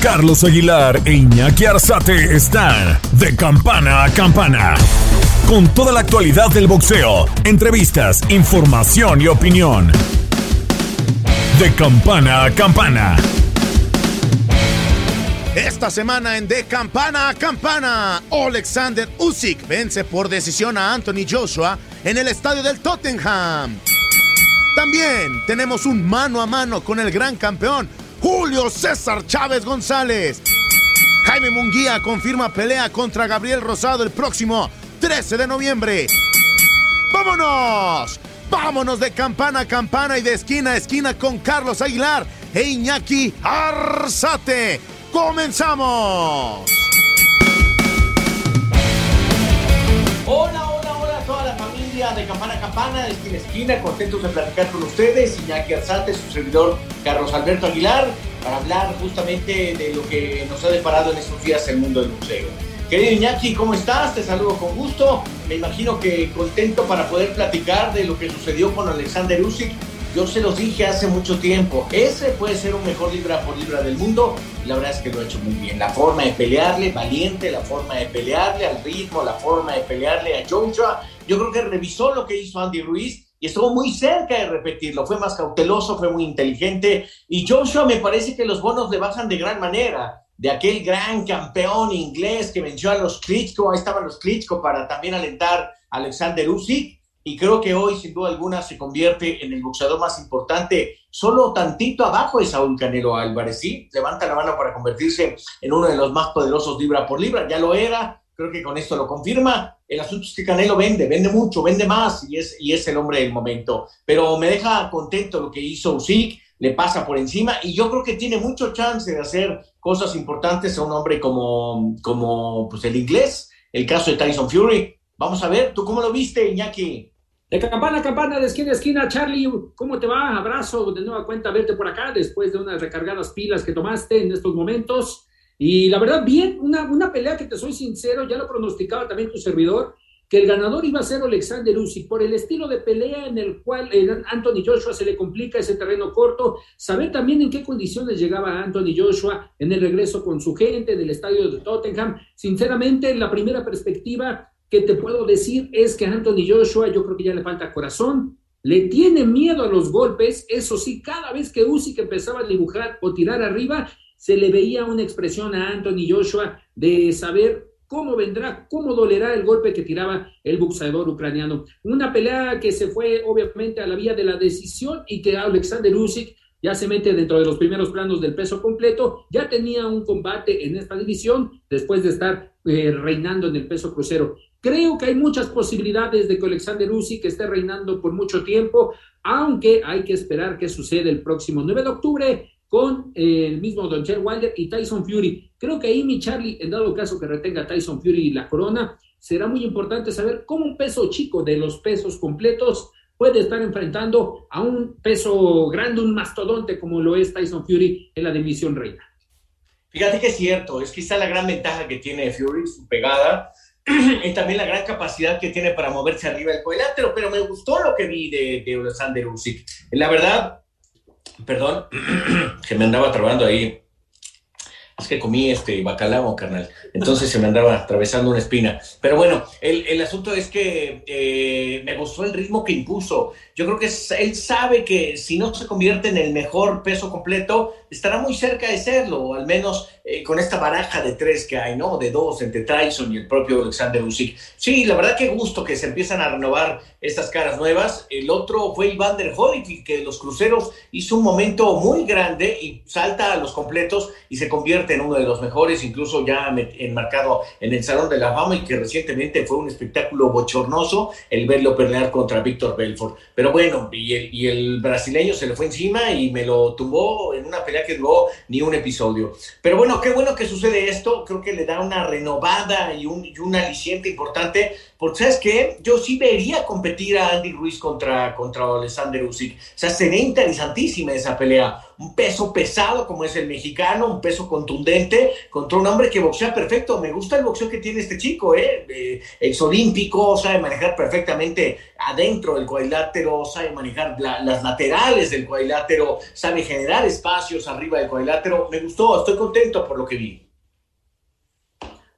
Carlos Aguilar e Iñaki Arzate están de campana a campana. Con toda la actualidad del boxeo, entrevistas, información y opinión. De campana a campana. Esta semana en De Campana a Campana, Alexander Usyk vence por decisión a Anthony Joshua en el estadio del Tottenham. También tenemos un mano a mano con el gran campeón Julio César Chávez González. Jaime Munguía confirma pelea contra Gabriel Rosado el próximo 13 de noviembre. ¡Vámonos! Vámonos de campana a campana y de esquina a esquina con Carlos Aguilar e Iñaki Arzate. ¡Comenzamos! Hola, de Campana a Campana, esquina a esquina, contentos de platicar con ustedes. Iñaki Arzate, su servidor Carlos Alberto Aguilar, para hablar justamente de lo que nos ha deparado en estos días el mundo del museo. Querido Iñaki, ¿cómo estás? Te saludo con gusto. Me imagino que contento para poder platicar de lo que sucedió con Alexander Usyk. Yo se los dije hace mucho tiempo, ese puede ser un mejor libra por libra del mundo la verdad es que lo ha hecho muy bien. La forma de pelearle, valiente, la forma de pelearle al ritmo, la forma de pelearle a Joshua. Yo creo que revisó lo que hizo Andy Ruiz y estuvo muy cerca de repetirlo. Fue más cauteloso, fue muy inteligente y Joshua me parece que los bonos le bajan de gran manera de aquel gran campeón inglés que venció a los Klitschko, ahí estaban los Klitschko para también alentar a Alexander Usyk, y creo que hoy, sin duda alguna, se convierte en el boxeador más importante, solo tantito abajo de Saúl Canelo Álvarez, ¿sí? Levanta la mano para convertirse en uno de los más poderosos libra por libra, ya lo era, creo que con esto lo confirma. El asunto es que Canelo vende, vende mucho, vende más, y es, y es el hombre del momento. Pero me deja contento lo que hizo Usyk, le pasa por encima, y yo creo que tiene mucho chance de hacer cosas importantes a un hombre como, como pues, el inglés, el caso de Tyson Fury. Vamos a ver, ¿tú cómo lo viste, Iñaki? De campana a campana, de esquina a esquina, Charlie, ¿cómo te va? Abrazo de nueva cuenta verte por acá después de unas recargadas pilas que tomaste en estos momentos. Y la verdad, bien, una, una pelea que te soy sincero, ya lo pronosticaba también tu servidor, que el ganador iba a ser Alexander Usyk por el estilo de pelea en el cual Anthony Joshua se le complica ese terreno corto, saber también en qué condiciones llegaba Anthony Joshua en el regreso con su gente del estadio de Tottenham. Sinceramente, la primera perspectiva que te puedo decir es que Anthony Joshua yo creo que ya le falta corazón, le tiene miedo a los golpes, eso sí, cada vez que Usyk empezaba a dibujar o tirar arriba, se le veía una expresión a Anthony Joshua de saber cómo vendrá, cómo dolerá el golpe que tiraba el boxeador ucraniano. Una pelea que se fue obviamente a la vía de la decisión y que Alexander Usyk ya se mete dentro de los primeros planos del peso completo, ya tenía un combate en esta división después de estar eh, reinando en el peso crucero. Creo que hay muchas posibilidades de que Alexander Usyk esté reinando por mucho tiempo, aunque hay que esperar qué sucede el próximo 9 de octubre con el mismo Don Cher Wilder y Tyson Fury. Creo que ahí mi Charlie, en dado caso que retenga Tyson Fury la corona, será muy importante saber cómo un peso chico de los pesos completos puede estar enfrentando a un peso grande, un mastodonte como lo es Tyson Fury en la división reina. Fíjate que es cierto, es quizá la gran ventaja que tiene Fury, su pegada, y también la gran capacidad que tiene para moverse arriba del cuadrilátero, pero me gustó lo que vi de, de Alexander Usyk. La verdad, perdón, que me andaba trabando ahí. Es que comí este bacalao, carnal. Entonces se me andaba atravesando una espina. Pero bueno, el, el asunto es que eh, me gustó el ritmo que impuso. Yo creo que él sabe que si no se convierte en el mejor peso completo, estará muy cerca de serlo, o al menos eh, con esta baraja de tres que hay, ¿no? De dos entre Tyson y el propio Alexander Usyk. Sí, la verdad que gusto que se empiezan a renovar estas caras nuevas. El otro fue Iván der Holyfield, que los cruceros hizo un momento muy grande y salta a los completos y se convierte en uno de los mejores, incluso ya enmarcado en el Salón de la Fama y que recientemente fue un espectáculo bochornoso el verlo pelear contra Víctor Belfort. Pero bueno, y el, y el brasileño se le fue encima y me lo tumbó en una pelea que duró ni un episodio. Pero bueno, qué bueno que sucede esto, creo que le da una renovada y un, aliciente importante, porque sabes qué, yo sí vería competir a Andy Ruiz contra, contra Alexander Usyk. O sea, sería interesantísima esa pelea. Un peso pesado como es el mexicano, un peso contundente contra un hombre que boxea perfecto. Me gusta el boxeo que tiene este chico, ¿eh? eh exolímpico, sabe manejar perfectamente adentro del cuadrilátero, sabe manejar las laterales del cuadrilátero, sabe generar espacios arriba del cuadrilátero. Me gustó, estoy contento por lo que vi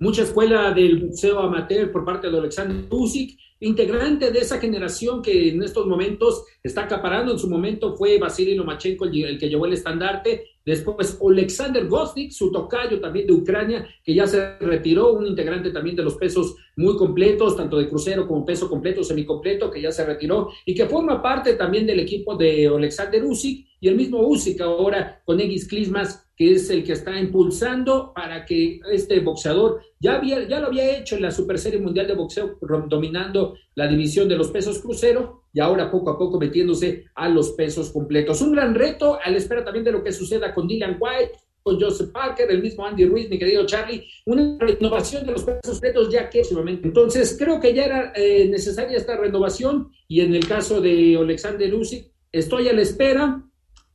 mucha escuela del boxeo amateur por parte de Alexander Usyk, integrante de esa generación que en estos momentos está acaparando. En su momento fue Vasily Lomachenko el, que llevó el estandarte. Después Alexander Gostik, su tocayo también de Ucrania, que ya se retiró, un integrante también de los pesos muy completos, tanto de crucero como peso completo, semicompleto, que ya se retiró y que forma parte también del equipo de Alexander Usyk y el mismo Usyk ahora con Egis Klismas que es el que está impulsando para que este boxeador ya, había, ya lo había hecho en la Super Serie Mundial de Boxeo, dominando la división de los pesos crucero y ahora poco a poco metiéndose a los pesos completos. Un gran reto a la espera también de lo que suceda con Dylan White, Joseph Parker, el mismo Andy Ruiz, mi querido Charlie, una renovación de los pesos completos ya que entonces creo que ya era eh, necesaria esta renovación y en el caso de Alexander Usyk estoy a la espera,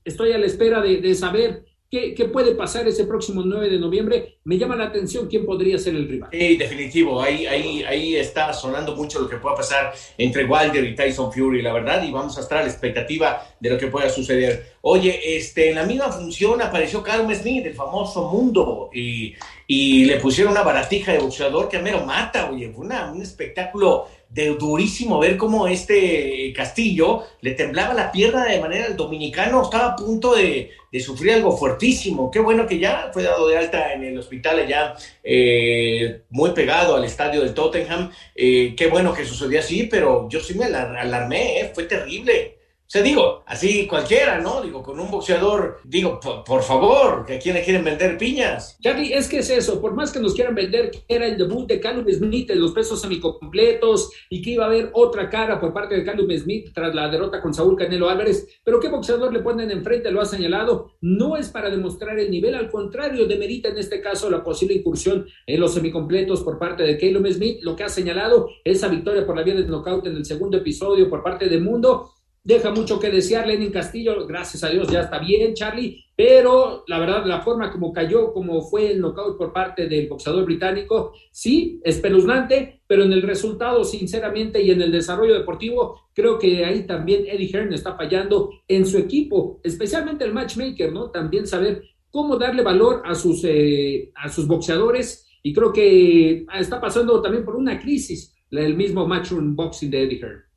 estoy a la espera de, de saber ¿Qué, puede pasar ese próximo 9 de noviembre? Me llama la atención quién podría ser el rival. Sí, definitivo. Ahí, ahí, ahí está sonando mucho lo que pueda pasar entre Wilder y Tyson Fury, la verdad, y vamos a estar a la expectativa de lo que pueda suceder. Oye, este, en la misma función apareció Carl Smith, el famoso mundo, y, y le pusieron una baratija de boxeador que a mero mata, oye, fue un espectáculo de durísimo ver cómo este Castillo le temblaba la pierna de manera el dominicano estaba a punto de, sufrir algo fuertísimo. Qué bueno que ya fue dado de alta en el hospital allá, eh, muy pegado al estadio del Tottenham. Eh, qué bueno que sucedió así, pero yo sí me alarmé, eh, fue terrible. O sea, digo, así cualquiera, ¿no? Digo, con un boxeador, digo, por, favor, que a quién le quieren vender piñas. Charlie, es que es eso, por más que nos quieran vender que era el debut de Callum Smith en los pesos semicompletos y que iba a haber otra cara por parte de Callum Smith tras la derrota con Saúl Canelo Álvarez, pero qué boxeador le ponen enfrente, lo ha señalado, no es para demostrar el nivel, al contrario, demerita en este caso la posible incursión en los semicompletos por parte de Callum Smith, lo que ha señalado, esa victoria por la vía del knockout en el segundo episodio por parte de Mundo, deja mucho que desear Lenin Castillo, gracias a Dios ya está bien Charlie, pero la verdad la forma como cayó, como fue el knockout por parte del boxeador británico, sí, espeluznante, pero en el resultado sinceramente y en el desarrollo deportivo, creo que ahí también Eddie Hearn está fallando en su equipo, especialmente el matchmaker, ¿no? También saber cómo darle valor a sus, eh, a sus boxeadores y creo que está pasando también por una crisis el mismo matchroom boxing de Eddie Hearn.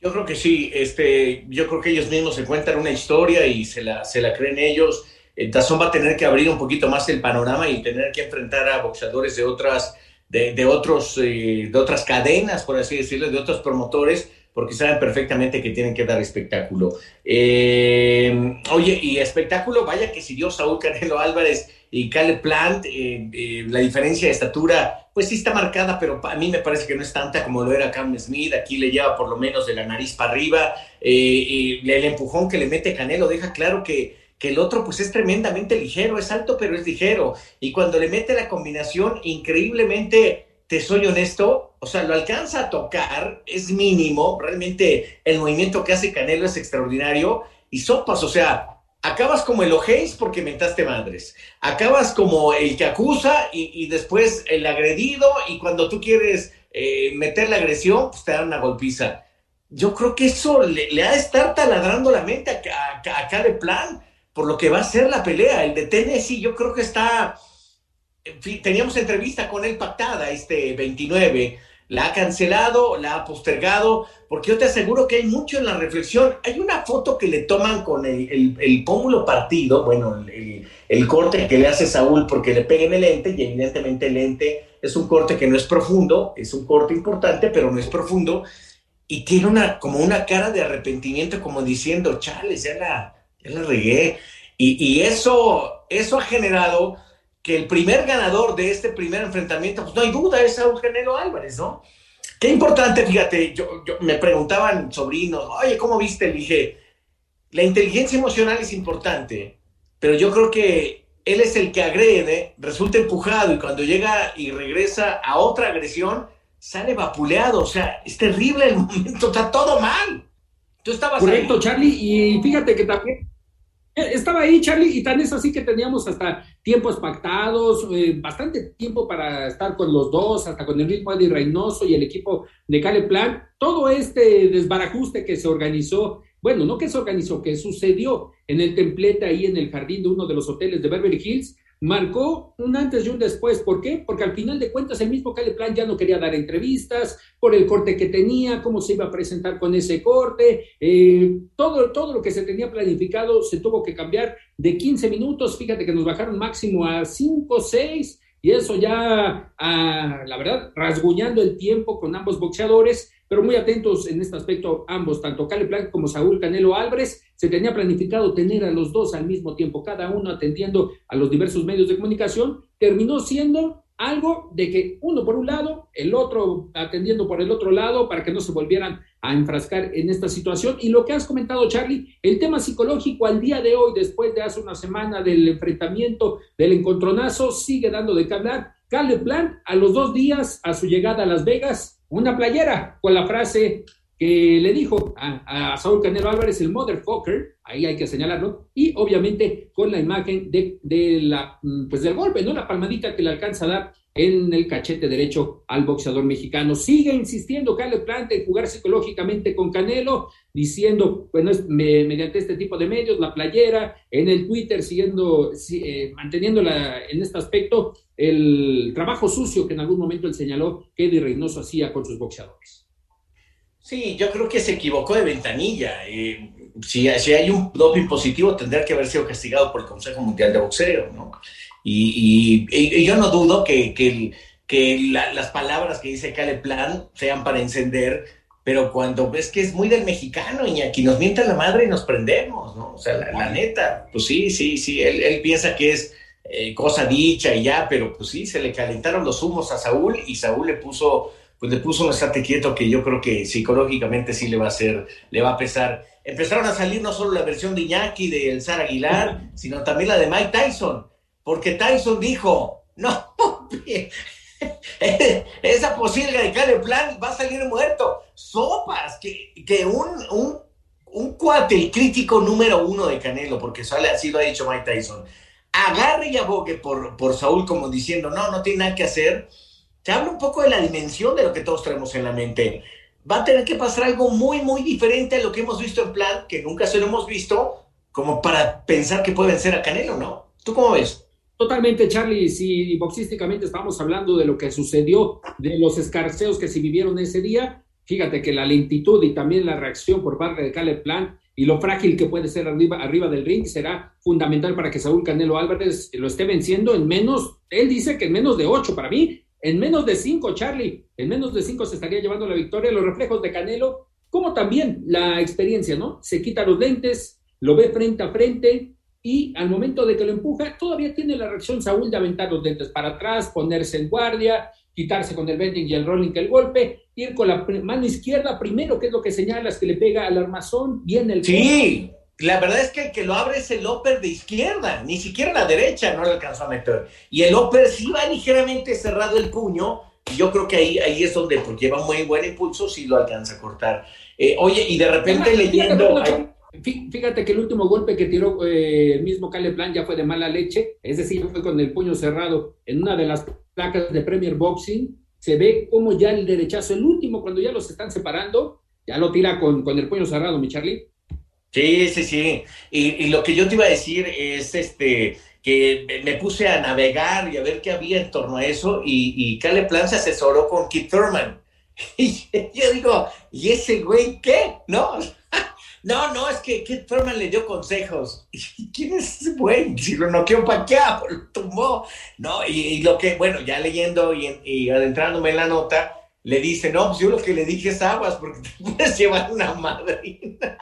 Yo creo que sí, este, yo creo que ellos mismos se cuentan una historia y se la, se la creen ellos. El Tazón va a tener que abrir un poquito más el panorama y tener que enfrentar a boxeadores de otras, de, de otros, eh, de otras cadenas, por así decirlo, de otros promotores, porque saben perfectamente que tienen que dar espectáculo. Eh, oye, y espectáculo, vaya que si dio Saúl Canelo Álvarez y Caleb Plant, eh, eh, la diferencia de estatura, pues sí está marcada, pero a mí me parece que no es tanta como lo era Cam Smith. Aquí le lleva por lo menos de la nariz para arriba. El empujón que le mete Canelo deja claro que, que el otro pues es tremendamente ligero, es alto pero es ligero. Y cuando le mete la combinación, increíblemente, te soy honesto, o sea, lo alcanza a tocar, es mínimo, realmente el movimiento que hace Canelo es extraordinario. Y sopas, o sea, acabas como el ojéis porque mentaste madres. Acabas como el que acusa y, después el agredido y cuando tú quieres eh, meter la agresión, pues te dan una golpiza. Yo creo que eso le, ha de estar taladrando la mente a, a, Plan por lo que va a ser la pelea. El de Tennessee yo creo que está... teníamos entrevista con él pactada este 29 la ha cancelado, la ha postergado, porque yo te aseguro que hay mucho en la reflexión. Hay una foto que le toman con el, pómulo partido, bueno, el, corte que le hace Saúl porque le pega en el lente, y evidentemente el lente es un corte que no es profundo, es un corte importante, pero no es profundo, y tiene una, como una cara de arrepentimiento, como diciendo, chales, ya la, ya la regué. Y, y eso, eso ha generado que el primer ganador de este primer enfrentamiento, pues no hay duda, es Saúl Canelo Álvarez, ¿no? Qué importante, fíjate, yo, me preguntaban sobrinos, oye, ¿cómo viste? Le dije, la inteligencia emocional es importante, pero yo creo que él es el que agrede, resulta empujado y cuando llega y regresa a otra agresión, sale vapuleado. O sea, es terrible el momento, está todo mal. Tú estabas Correcto, Charlie, y fíjate que también estaba ahí, Charlie, y tan es así que teníamos hasta tiempos pactados, eh, bastante tiempo para estar con los dos, hasta con el ritmo de Reynoso y el equipo de Cale Plan. Todo este desbarajuste que se organizó, bueno, no que se organizó, que sucedió en el templete ahí en el jardín de uno de los hoteles de Beverly Hills, marcó un antes y un después. ¿Por qué? Porque al final de cuentas el mismo Cale Plan ya no quería dar entrevistas por el corte que tenía, cómo se iba a presentar con ese corte. Eh, todo, todo lo que se tenía planificado se tuvo que cambiar de 15 minutos. Fíjate que nos bajaron máximo a 5, 6 y eso ya, ah, la verdad, rasguñando el tiempo con ambos boxeadores pero muy atentos en este aspecto ambos, tanto Cale Plan como Saúl Canelo Álvarez. Se tenía planificado tener a los dos al mismo tiempo, cada uno atendiendo a los diversos medios de comunicación. Terminó siendo algo de que uno por un lado, el otro atendiendo por el otro lado para que no se volvieran a enfrascar en esta situación. Y lo que has comentado, Charlie, el tema psicológico al día de hoy, después de hace una semana del enfrentamiento, del encontronazo, sigue dando de qué hablar. Cale Plan, a los dos días, a su llegada a Las Vegas, una playera con la frase que le dijo a, Saúl Canelo Álvarez, el motherfucker, ahí hay que señalarlo, y obviamente con la imagen de, la, mm, pues del golpe, ¿no? La palmadita que le alcanza a dar en el cachete derecho al boxeador mexicano. Sigue insistiendo Caleb Plant en jugar psicológicamente con Canelo, diciendo, bueno, mediante este tipo de medios, la playera, en el Twitter, siguiendo, eh, manteniéndola en este aspecto, el trabajo sucio que en algún momento él señaló que Eddie Reynoso hacía con sus boxeadores. Sí, yo creo que se equivocó de ventanilla. Eh, si, si, hay un doping positivo, tendría que haber sido castigado por el Consejo Mundial de Boxeo, ¿no? Y, yo no dudo que, que, que las palabras que dice Cale Plan sean para encender, pero cuando ves que es muy del mexicano, y aquí nos mienta la madre y nos prendemos, ¿no? O sea, la, neta, pues sí, sí, sí, él, él piensa que es eh, cosa dicha y ya, pero pues sí, se le calentaron los humos a Saúl y Saúl le puso, pues le puso un estate quieto que yo creo que psicológicamente sí le va a hacer, le va a pesar. Empezaron a salir no solo la versión de Iñaki, de El Zar Aguilar, sino también la de Mike Tyson porque Tyson dijo, no, esa posibilidad de Caleb Plan va a salir muerto. Sopas, que, que un, un, un cuate, el crítico número uno de Canelo, porque sale, así lo ha dicho Mike Tyson, agarre y abogue por, por Saúl como diciendo, no, no tiene nada que hacer, se habla un poco de la dimensión de lo que todos traemos en la mente. Va a tener que pasar algo muy, muy diferente a lo que hemos visto en plan, que nunca se lo hemos visto, como para pensar que puede vencer a Canelo, ¿no? ¿Tú cómo ves? Totalmente, Charlie. Si boxísticamente estamos hablando de lo que sucedió, de los escarceos que se vivieron ese día, fíjate que la lentitud y también la reacción por parte de Caleb Plan y lo frágil que puede ser arriba, arriba del ring será fundamental para que Saúl Canelo Álvarez lo esté venciendo en menos, él dice que en menos de ocho, para mí, en menos de cinco, Charlie, en menos de cinco se estaría llevando la victoria, los reflejos de Canelo, como también la experiencia, ¿no? Se quita los lentes, lo ve frente a frente, y al momento de que lo empuja, todavía tiene la reacción Saúl de aventar los dientes para atrás, ponerse en guardia, quitarse con el bending y el rolling que el golpe, ir con la mano izquierda primero, que es lo que señalas que le pega al armazón, viene el... Sí, la verdad es que el que lo abre es el upper de izquierda, ni siquiera la derecha no le alcanzó a meter. Y el upper sí va ligeramente cerrado el puño, y yo creo que ahí, ahí es donde, porque lleva muy buen impulso, sí lo alcanza a cortar. Eh, oye, y de repente leyendo... Fíjate que el último golpe que tiró eh, el mismo Caleb Plan ya fue de mala leche, es decir, fue con el puño cerrado en una de las placas de Premier Boxing. Se ve como ya el derechazo, el último, cuando ya los están separando, ya lo tira con, con el puño cerrado, mi Charlie. Sí, sí, sí. Y, lo que yo te iba a decir es este que me puse a navegar y a ver qué había en torno a eso y, y Caleb Plan se asesoró con Keith Thurman. Y yo digo, ¿y ese güey qué? ¿No? No, no, es que Kid Thurman le dio consejos. ¿Quién es ese güey? Si lo noqueó paqueado, lo tumbó. No, y, lo que, bueno, ya leyendo y, adentrándome en la nota, le dice, no, pues yo lo que le dije es aguas, porque te puedes llevar una madrina.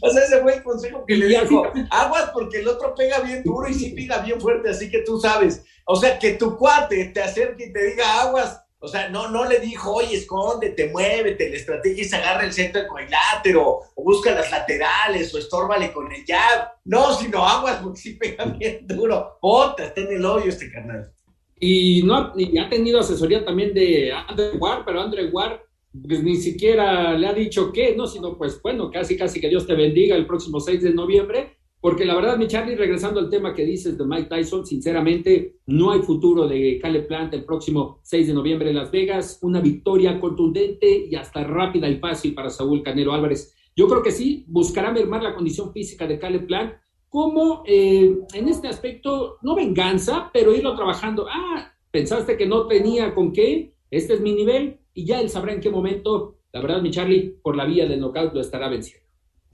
O sea, ese fue el consejo que le dijo, aguas porque el otro pega bien duro y sí pega bien fuerte, así que tú sabes. O sea, que tu cuate te acerque y te diga aguas, o sea, no, no le dijo, oye, escóndete, muévete, la estrategia es agarra el centro del cuadrilátero, o busca las laterales, o estórbale con el jab. No, sino aguas, porque sí pega bien duro. Bota, está en el hoyo este canal. Y, no, y ha tenido asesoría también de Andrew Ward, pero Andrew Ward pues, ni siquiera le ha dicho qué, ¿no? Sino, pues, bueno, casi, casi que Dios te bendiga el próximo 6 de noviembre porque la verdad, mi Charlie, regresando al tema que dices de Mike Tyson, sinceramente no hay futuro de Caleb Plant el próximo 6 de noviembre en Las Vegas. Una victoria contundente y hasta rápida y fácil para Saúl Canero Álvarez. Yo creo que sí, buscará mermar la condición física de Caleb Plant como eh, en este aspecto, no venganza, pero irlo trabajando. Ah, pensaste que no tenía con qué, este es mi nivel y ya él sabrá en qué momento, la verdad, mi Charlie, por la vía del knockout lo estará venciendo.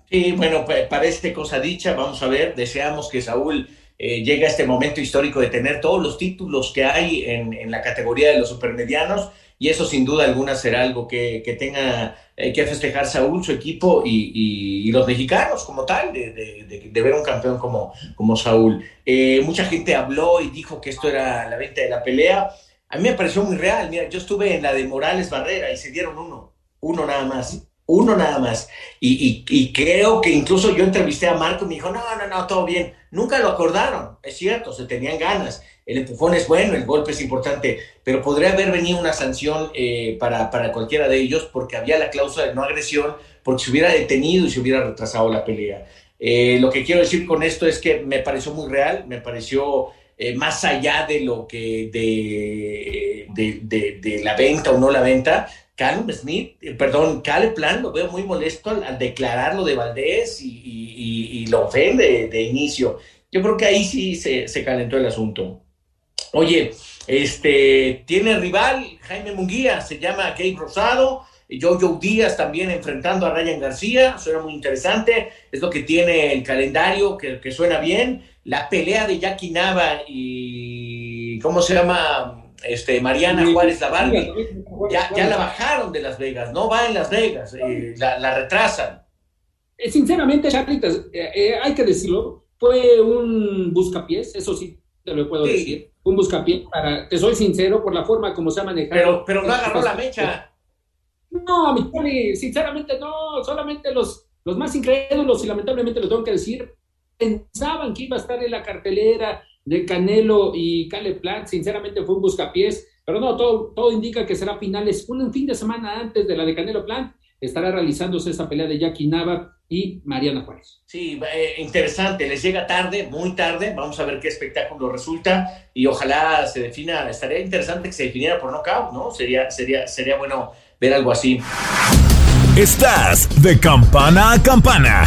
Sí, bueno, parece cosa dicha, vamos a ver, deseamos que Saúl eh, llegue a este momento histórico de tener todos los títulos que hay en, la categoría de los supermedianos y eso sin duda alguna será algo que, tenga eh, que festejar Saúl, su equipo y, los mexicanos como tal, de, ver un campeón como, como Saúl. Eh, mucha gente habló y dijo que esto era la venta de la pelea. A mí me pareció muy real. Mira, yo estuve en la de Morales Barrera y se dieron uno, uno nada más uno nada más. Y, creo que incluso yo entrevisté a Marco y me dijo, no, no, no, todo bien. Nunca lo acordaron, es cierto, se tenían ganas. El empujón es bueno, el golpe es importante, pero podría haber venido una sanción eh, para, cualquiera de ellos porque había la cláusula de no agresión, porque se hubiera detenido y se hubiera retrasado la pelea. Eh, lo que quiero decir con esto es que me pareció muy real, me pareció eh, más allá de lo que de, de, la venta o no la venta, Callum Smith, eh, perdón, Plan lo veo muy molesto al, declarar lo de Valdés y, lo ofende de, inicio. Yo creo que ahí sí se, calentó el asunto. Oye, este tiene rival Jaime Munguía, se llama Gabe Rosado, Jojo Díaz también enfrentando a Ryan García, suena muy interesante, es lo que tiene el calendario que, que suena bien. La pelea de Jackie Nava y ¿cómo se llama? este, Mariana Juárez la Barbie, ya, ya la bajaron de Las Vegas, no va en Las Vegas, eh, la, retrasan. Eh, sinceramente, Charlitas, eh, hay que decirlo, fue un buscapiés, eso sí te lo puedo decir, un buscapiés, para, te soy sincero, por la forma como se ha manejado. Pero, pero no agarró la mecha. No, mi sinceramente no, solamente los, los más incrédulos, y lamentablemente lo tengo que decir, pensaban que iba a estar en la cartelera, de Canelo y Cale Plant, sinceramente fue un buscapiés, pero no, todo, todo indica que será finales, un fin de semana antes de la de Canelo Plant, estará realizándose esa pelea de Jackie Nava y Mariana Juárez. Sí, eh, interesante, les llega tarde, muy tarde, vamos a ver qué espectáculo resulta y ojalá se defina, estaría interesante que se definiera por nocaut, ¿no? Sería, sería, sería bueno ver algo así. Estás de campana a campana.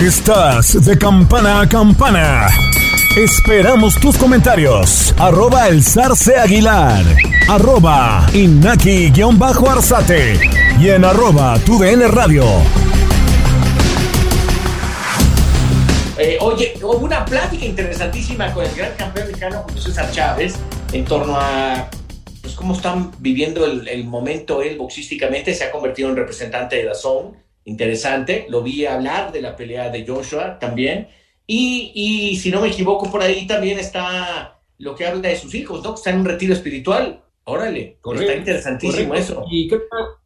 Estás de campana a campana. Esperamos tus comentarios. Arroba el zarce aguilar. Arroba inaki-arzate. Y en arroba tu radio. Eh, oye, hubo una plática interesantísima con el gran campeón mexicano César Chávez en torno a pues, cómo están viviendo el, el momento él boxísticamente. Se ha convertido en representante de la zone interesante. Lo vi hablar de la pelea de Joshua también. Y, y, si no me equivoco, por ahí también está lo que habla de sus hijos, ¿no? Que está en un retiro espiritual. Órale, está interesantísimo eso. Y creo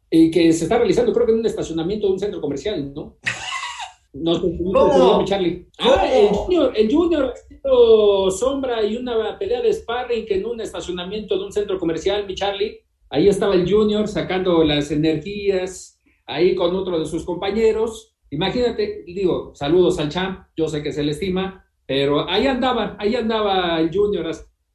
que se está realizando, creo que en un estacionamiento de un centro comercial, ¿no? No sé, no, Charlie. Ah, el Junior, el Junior sombra y una pelea de sparring en un estacionamiento de un centro comercial, mi Charlie. Ahí estaba el Junior sacando las energías, ahí con otro de sus compañeros. Imagínate, digo, saludos al champ, yo sé que se le estima, pero ahí andaba, ahí andaba el Junior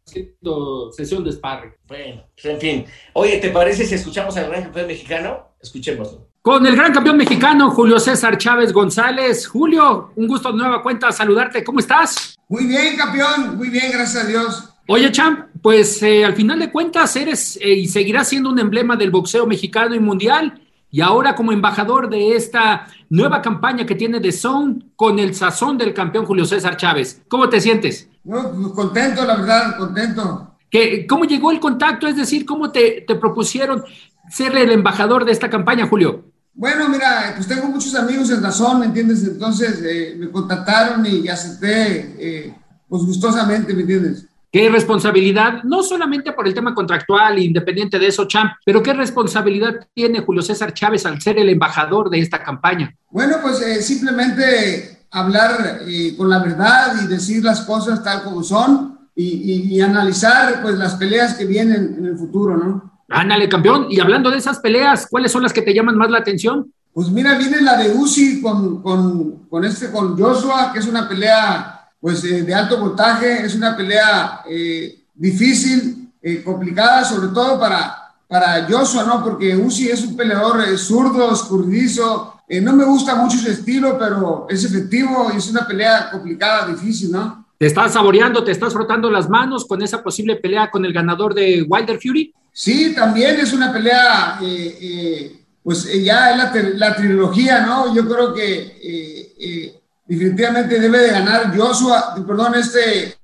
haciendo sesión de sparring. Bueno, pues, en fin. Oye, ¿te parece si escuchamos al gran campeón mexicano? Escuchémoslo. Con el gran campeón mexicano, Julio César Chávez González. Julio, un gusto de nueva cuenta saludarte. ¿Cómo estás? Muy bien, campeón. Muy bien, gracias a Dios. Oye, Champ, pues eh, al final de cuentas eres eh, y seguirás siendo un emblema del boxeo mexicano y mundial. Y ahora como embajador de esta nueva campaña que tiene The Zone con el sazón del campeón Julio César Chávez. ¿Cómo te sientes? No, pues, contento, la verdad, contento. ¿Qué, ¿Cómo llegó el contacto? Es decir, ¿cómo te, te propusieron ser el embajador de esta campaña, Julio? Bueno, mira, pues tengo muchos amigos en Razón, ¿me entiendes? Entonces eh, me contactaron y acepté, eh, pues gustosamente, ¿me entiendes? ¿Qué responsabilidad, no solamente por el tema contractual, independiente de eso, Champ, pero qué responsabilidad tiene Julio César Chávez al ser el embajador de esta campaña? Bueno, pues eh, simplemente hablar con la verdad y decir las cosas tal como son y, y analizar pues las peleas que vienen en el futuro, ¿no? Ándale, campeón. Y hablando de esas peleas, ¿cuáles son las que te llaman más la atención? Pues mira, viene la de Uzi con, con, con este, con Joshua, que es una pelea pues eh, de alto voltaje, es una pelea eh, difícil, eh, complicada, sobre todo para, para Joshua, ¿no? Porque Uzi es un peleador zurdo, escurridizo, no me gusta mucho su estilo, pero es efectivo y es una pelea complicada, difícil, ¿no? ¿Te estás saboreando, te estás frotando las manos con esa posible pelea con el ganador de Wilder Fury? Sí, también es una pelea, eh, eh, pues eh, ya es la, trilogía, ¿no? Yo creo que definitivamente debe de ganar Joshua, perdón, este,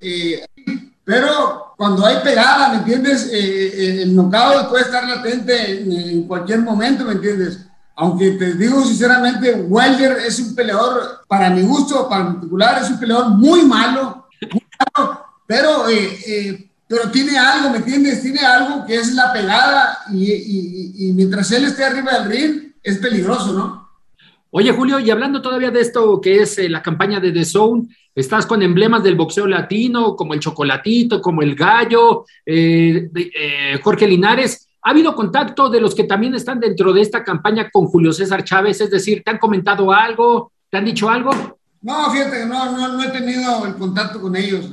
pero cuando hay pegada, ¿me entiendes? el knockout puede estar latente en, cualquier momento, ¿me entiendes? Aunque te digo sinceramente, Wilder es un peleador, para mi gusto particular, es un peleador muy malo, muy malo pero pero tiene algo, ¿me entiendes? Tiene algo que es la pegada y, mientras él esté arriba del ring es peligroso, ¿no? Oye, Julio, y hablando todavía de esto que es eh, la campaña de The Zone, estás con emblemas del boxeo latino, como el Chocolatito, como el Gallo, eh, eh, Jorge Linares. ¿Ha habido contacto de los que también están dentro de esta campaña con Julio César Chávez? Es decir, ¿te han comentado algo? ¿Te han dicho algo? No, fíjate que no, no, no he tenido el contacto con ellos,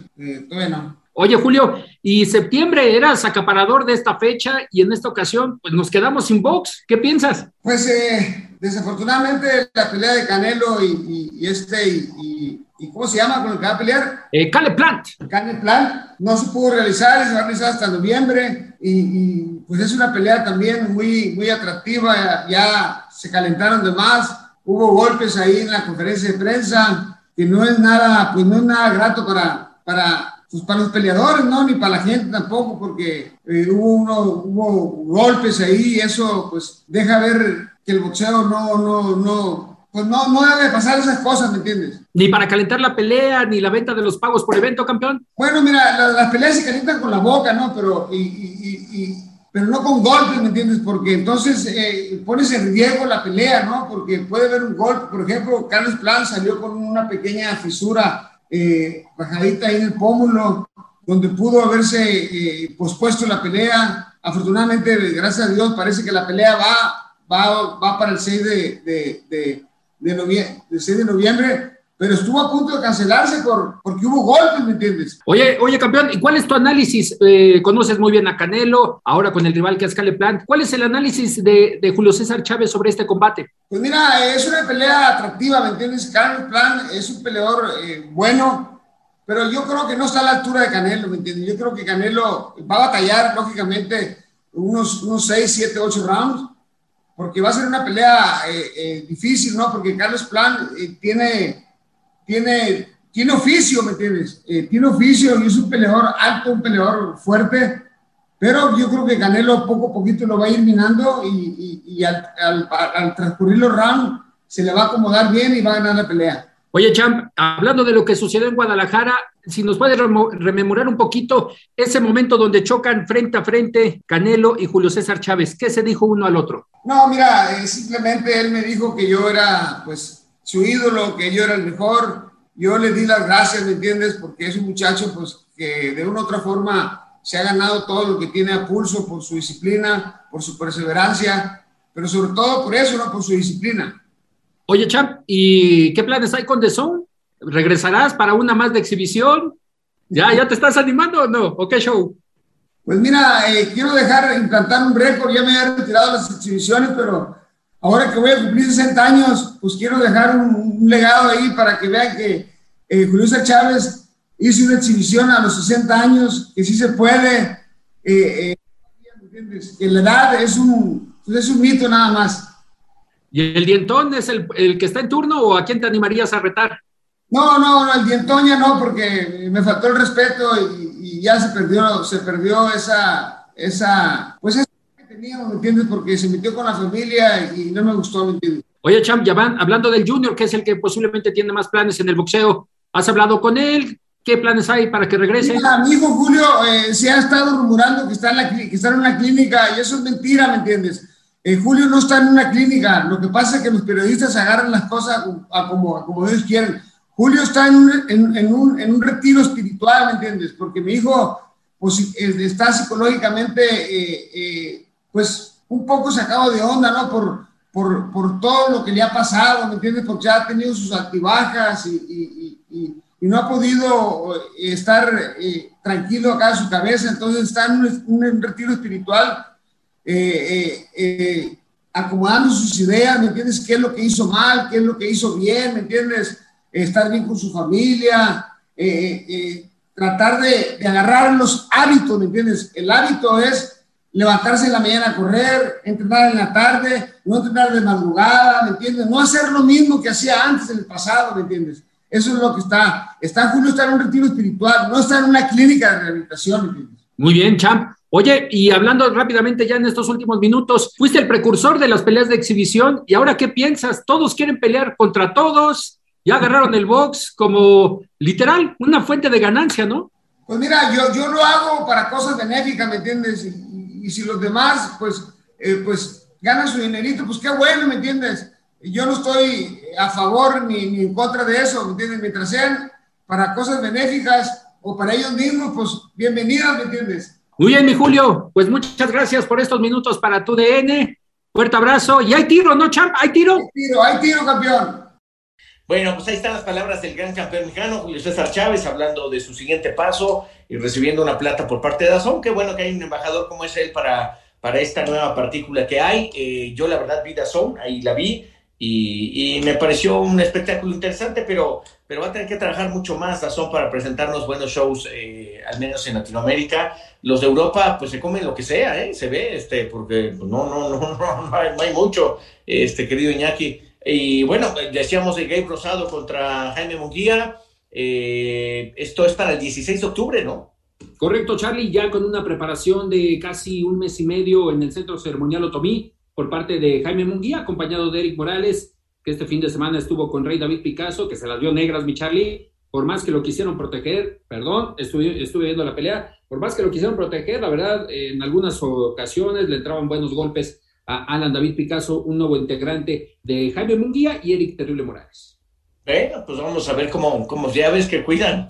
todavía no. Oye, Julio, y septiembre eras acaparador de esta fecha y en esta ocasión pues nos quedamos sin box. ¿Qué piensas? Pues eh, desafortunadamente la pelea de Canelo y, este y, ¿cómo se llama con el que va a pelear? Eh, Cane Plant. Cane Plant. No se pudo realizar, se va a realizar hasta noviembre. Y, pues es una pelea también muy, muy atractiva, ya se calentaron de más, hubo golpes ahí en la conferencia de prensa que no es nada, pues no es nada grato para, para pues para los peleadores, no, ni para la gente tampoco, porque eh, hubo, uno, hubo golpes ahí y eso pues deja ver que el boxeo no, no, no, pues no, no debe pasar esas cosas, ¿me entiendes? Ni para calentar la pelea, ni la venta de los pagos por evento, campeón. Bueno, mira, las peleas se calientan con la boca, ¿no? Pero, y, y, y, pero no con golpes, ¿me entiendes? Porque entonces eh, pones en riesgo la pelea, ¿no? Porque puede haber un golpe. Por ejemplo, Carlos Plan salió con una pequeña fisura eh, bajadita ahí en el pómulo, donde pudo haberse eh, pospuesto la pelea. Afortunadamente, gracias a Dios, parece que la pelea va, va, va para el 6 de, de, de, de noviembre, 6 de noviembre, pero estuvo a punto de cancelarse por, porque hubo golpes, ¿me entiendes? Oye, oye, campeón, ¿y cuál es tu análisis? Eh, conoces muy bien a Canelo, ahora con el rival que es Cale Plant. ¿Cuál es el análisis de, de, Julio César Chávez sobre este combate? Pues mira, es una pelea atractiva, ¿me entiendes? Cale Plant es un peleador eh, bueno, pero yo creo que no está a la altura de Canelo, ¿me entiendes? Yo creo que Canelo va a batallar, lógicamente, unos, unos 6, 7, 8 rounds, porque va a ser una pelea eh, difícil, ¿no? Porque Carlos Plant tiene tiene, tiene oficio, ¿me entiendes? Eh, tiene oficio y es un peleador alto, un peleador fuerte, pero yo creo que Canelo poco a poquito lo va a ir minando y, y, al, al, transcurrir los rounds se le va a acomodar bien y va a ganar la pelea. Oye, Champ, hablando de lo que sucedió en Guadalajara, si nos puedes rememorar un poquito ese momento donde chocan frente a frente Canelo y Julio César Chávez. ¿Qué se dijo uno al otro? No, mira, eh, simplemente él me dijo que yo era, pues, su ídolo, que yo era el mejor. Yo le di las gracias, ¿me entiendes? Porque es un muchacho, pues, que de una u otra forma se ha ganado todo lo que tiene a pulso por su disciplina, por su perseverancia, pero sobre todo por eso, ¿no? Por su disciplina. Oye, Champ, ¿y qué planes hay con The Zone? ¿Regresarás para una más de exhibición? ¿Ya, ya te estás animando o no? ¿O qué show? Pues mira, eh, quiero dejar implantar un récord, ya me he retirado las exhibiciones, pero ahora que voy a cumplir 60 años, pues quiero dejar un, legado ahí para que vean que eh, Julio César Chávez hizo una exhibición a los 60 años, que sí se puede, eh, eh la edad es un, es un mito nada más. ¿Y el dientón es el, el, que está en turno o a quién te animarías a retar? No, no, no, el dientón ya no, porque me faltó el respeto y, y ya se perdió, se perdió esa, esa, pues esa que teníamos, ¿me entiendes? Porque se metió con la familia y no me gustó, ¿me entiendes? Oye, Champ, ya van hablando del Junior, que es el que posiblemente tiene más planes en el boxeo. ¿Has hablado con él? ¿Qué planes hay para que regrese? Mira, mi hijo Julio eh, se ha estado rumorando que está, en la, que está en una clínica y eso es mentira, ¿me entiendes? Eh, Julio no está en una clínica, lo que pasa es que los periodistas agarran las cosas a, como, ellos quieren. Julio está en un, retiro espiritual, ¿me entiendes? Porque mi hijo pues, está psicológicamente, eh, eh, pues, un poco sacado de onda, ¿no? Por, por, todo lo que le ha pasado, ¿me entiendes? Porque ya ha tenido sus altibajas y, no ha podido estar tranquilo acá en su cabeza, entonces está en un retiro espiritual eh, eh, eh, acomodando sus ideas, ¿me entiendes? ¿Qué es lo que hizo mal? ¿Qué es lo que hizo bien? ¿Me entiendes? Estar bien con su familia, tratar de, agarrar los hábitos, ¿me entiendes? El hábito es levantarse en la mañana a correr, entrenar en la tarde, no entrenar de madrugada, ¿me entiendes? No hacer lo mismo que hacía antes en el pasado, ¿me entiendes? Eso es lo que está. Está Julio, está en un retiro espiritual, no está en una clínica de rehabilitación, ¿me entiendes? Muy bien, Champ. Oye, y hablando rápidamente ya en estos últimos minutos, fuiste el precursor de las peleas de exhibición y ahora qué piensas? Todos quieren pelear contra todos, ya agarraron el box como literal una fuente de ganancia, ¿no? Pues mira, yo, yo lo hago para cosas benéficas, ¿me entiendes? Y, si los demás, pues, eh, pues ganan su dinerito, pues qué bueno, ¿me entiendes? Yo no estoy a favor ni, ni en contra de eso, ¿me entiendes? Mientras sean para cosas benéficas o para ellos mismos, pues bienvenidas, ¿me entiendes? Muy bien, mi Julio. Pues muchas gracias por estos minutos para tu DN. Fuerte abrazo. Y hay tiro, ¿no, champ? ¿Hay tiro? Hay tiro, hay tiro, campeón. Bueno, pues ahí están las palabras del gran campeón mexicano, Julio César Chávez, hablando de su siguiente paso y recibiendo una plata por parte de Dazón. Qué bueno que hay un embajador como es él para, para esta nueva partícula que hay. Eh, yo la verdad vi Dazón, ahí la vi, y, me pareció un espectáculo interesante, pero, pero va a tener que trabajar mucho más Dazón para presentarnos buenos shows, eh, al menos en Latinoamérica. Los de Europa, pues se comen lo que sea, ¿eh? se ve, este, porque no, no, no, no, no hay, mucho, este, querido Iñaki. Y bueno, decíamos de Gabe Rosado contra Jaime Munguía. Eh, esto es para el 16 de octubre, ¿no? Correcto, Charlie, ya con una preparación de casi un mes y medio en el Centro Ceremonial Otomí por parte de Jaime Munguía, acompañado de Eric Morales, que este fin de semana estuvo con Rey David Picasso, que se las vio negras, mi Charlie, por más que lo quisieron proteger, perdón, estuve, estuve viendo la pelea, por más que lo quisieron proteger, la verdad, en algunas ocasiones le entraban buenos golpes a Alan David Picasso, un nuevo integrante de Jaime Munguía y Eric Terrible Morales. Bueno, pues vamos a ver cómo, cómo ya ves que cuidan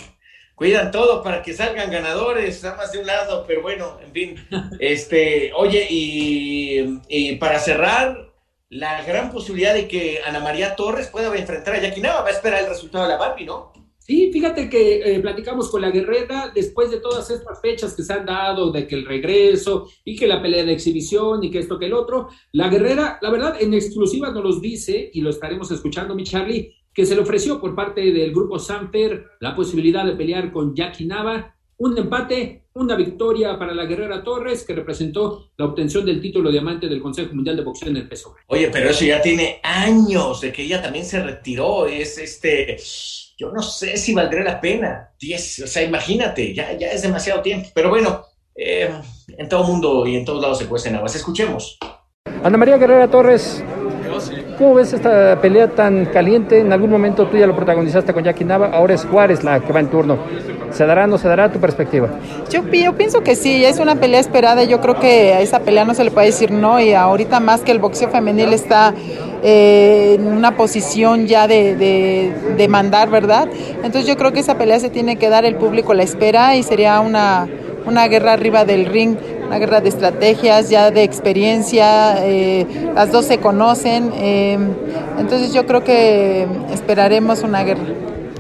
cuidan todo para que salgan ganadores, nada más de un lado, pero bueno, en fin. Este, oye, y, para cerrar, la gran posibilidad de que Ana María Torres pueda enfrentar a Jackie Nava, va a esperar el resultado de la Barbie, ¿no? Sí, fíjate que eh, platicamos con la guerrera después de todas estas fechas que se han dado, de que el regreso y que la pelea de exhibición y que esto que el otro. La guerrera, la verdad, en exclusiva nos los dice y lo estaremos escuchando, mi Charlie, que se le ofreció por parte del grupo Sanfer la posibilidad de pelear con Jackie Nava, un empate, una victoria para la Guerrera Torres, que representó la obtención del título diamante del Consejo Mundial de Boxeo en el peso. Oye, pero eso ya tiene años de que ella también se retiró, es este, yo no sé si valdría la pena, diez, o sea, imagínate, ya, ya es demasiado tiempo, pero bueno, eh, en todo mundo y en todos lados se cuecen aguas, escuchemos. Ana María Guerrera Torres, ¿Cómo ves esta pelea tan caliente? En algún momento tú ya lo protagonizaste con Jackie Nava, ahora es Juárez la que va en turno. ¿Se dará o no se dará tu perspectiva? Yo, pienso que sí, es una pelea esperada. Yo creo que a esa pelea no se le puede decir no. Y ahorita más que el boxeo femenil está eh, en una posición ya de, de, de, mandar, ¿verdad? Entonces yo creo que esa pelea se tiene que dar, el público la espera y sería una, una guerra arriba del ring, una guerra de estrategias, ya de experiencia, eh, las dos se conocen. Eh, entonces yo creo que esperaremos una guerra.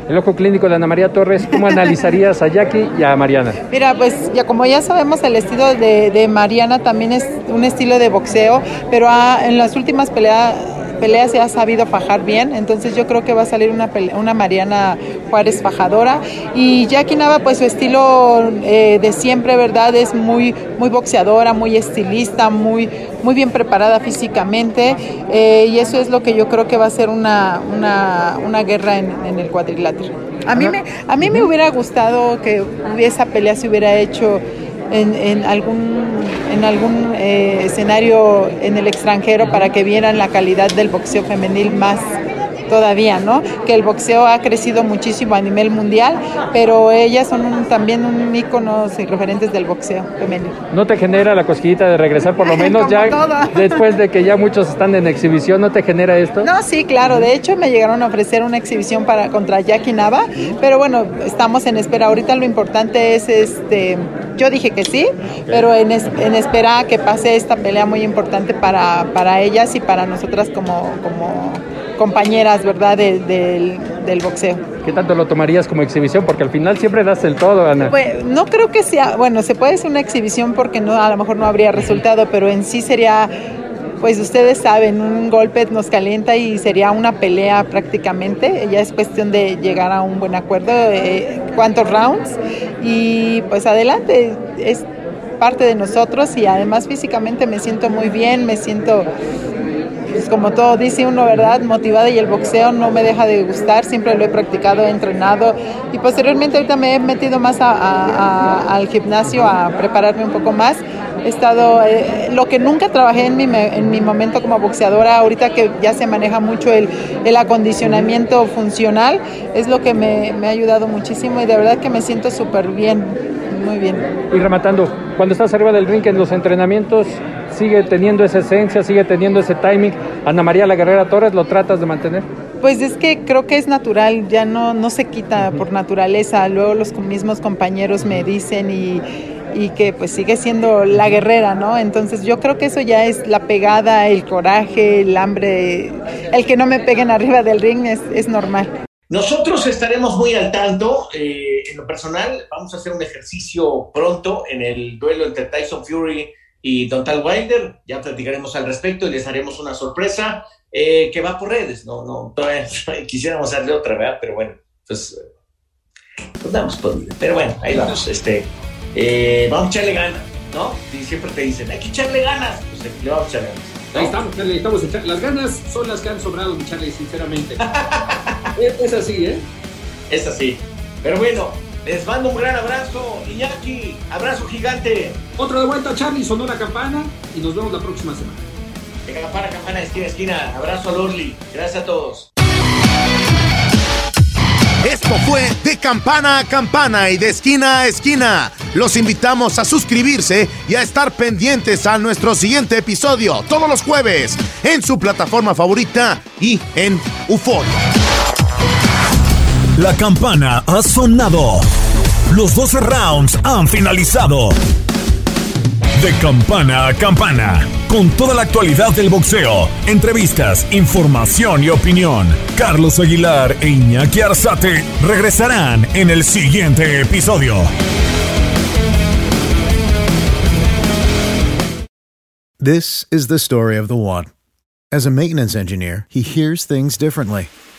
El ojo clínico de Ana María Torres, ¿cómo analizarías a Jackie y a Mariana? Mira, pues ya como ya sabemos, el estilo de, de Mariana también es un estilo de boxeo, pero ha, en las últimas peleas pelea se ha sabido fajar bien, entonces yo creo que va a salir una, pelea, una Mariana Juárez fajadora. Y Jackie Nava, pues su estilo eh, de siempre, ¿verdad? Es muy, muy boxeadora, muy estilista, muy, muy bien preparada físicamente, eh, y eso es lo que yo creo que va a ser una, una, una guerra en, en, el cuadrilátero. A mí, me, a mí me hubiera gustado que esa pelea se hubiera hecho en, en algún, en algún eh, escenario en el extranjero para que vieran la calidad del boxeo femenil más todavía, ¿no? Que el boxeo ha crecido muchísimo a nivel mundial, pero ellas son un, también un íconos y referentes del boxeo femenino. ¿No te genera la cosquillita de regresar por lo menos ya todo. después de que ya muchos están en exhibición? ¿No te genera esto? No, sí, claro. De hecho, me llegaron a ofrecer una exhibición para contra Jackie Nava, pero bueno, estamos en espera. Ahorita lo importante es este yo dije que sí, pero en, es, en espera a que pase esta pelea muy importante para, para ellas y para nosotras como, como compañeras, ¿verdad?, de, de, del boxeo. ¿Qué tanto lo tomarías como exhibición? Porque al final siempre das el todo, Ana. Pues, no creo que sea, bueno, se puede hacer una exhibición porque no, a lo mejor no habría resultado, pero en sí sería pues ustedes saben, un golpe nos calienta y sería una pelea prácticamente. Ya es cuestión de llegar a un buen acuerdo, eh, cuántos rounds y pues adelante, es parte de nosotros y además físicamente me siento muy bien, me siento pues como todo dice uno, ¿verdad? Motivada y el boxeo no me deja de gustar, siempre lo he practicado, he entrenado y posteriormente ahorita me he metido más a, a, a, al gimnasio a prepararme un poco más. He estado, eh, lo que nunca trabajé en mi, en mi momento como boxeadora, ahorita que ya se maneja mucho el, el acondicionamiento funcional, es lo que me, me ha ayudado muchísimo y de verdad que me siento súper bien, muy bien. Y rematando, cuando estás arriba del ring en los entrenamientos, sigue teniendo esa esencia, sigue teniendo ese timing. Ana María La Guerrera Torres, ¿lo tratas de mantener? Pues es que creo que es natural, ya no, no se quita por naturaleza. Luego los mismos compañeros me dicen y, y que pues sigue siendo la guerrera, ¿no? Entonces yo creo que eso ya es la pegada, el coraje, el hambre, el que no me peguen arriba del ring es, es normal. Nosotros estaremos muy al tanto. Eh, en lo personal, vamos a hacer un ejercicio pronto en el duelo entre Tyson Fury y Dontal Wilder. Ya platicaremos al respecto y les haremos una sorpresa eh, que va por redes. No, no, todavía quisiéramos hacerle otra, ¿verdad? Pero bueno, pues, pues damos podido. Pero bueno, ahí vamos. Este, eh, vamos a echarle ganas, ¿no? Y siempre te dicen, hay que echarle ganas. Pues le vamos a echar ganas. ¿no? Ahí estamos, Charlie, estamos echar... Las ganas son las que han sobrado, mi Charlie, sinceramente. es, es así, ¿eh? Es así. Pero bueno, les mando un gran abrazo, Iñaki. Abrazo gigante. Otro de vuelta, Charlie. Sonó la campana y nos vemos la próxima semana. De campana, campana, esquina, esquina. Abrazo a Lorly. Gracias a todos. Esto fue de campana a campana y de esquina a esquina. Los invitamos a suscribirse y a estar pendientes a nuestro siguiente episodio todos los jueves en su plataforma favorita y en Euforia. La campana ha sonado. Los 12 rounds han finalizado. De campana a campana, con toda la actualidad del boxeo, entrevistas, información y opinión. Carlos Aguilar e Iñaki Arzate regresarán en el siguiente episodio. This is the story of the one. As a maintenance engineer, he hears things differently.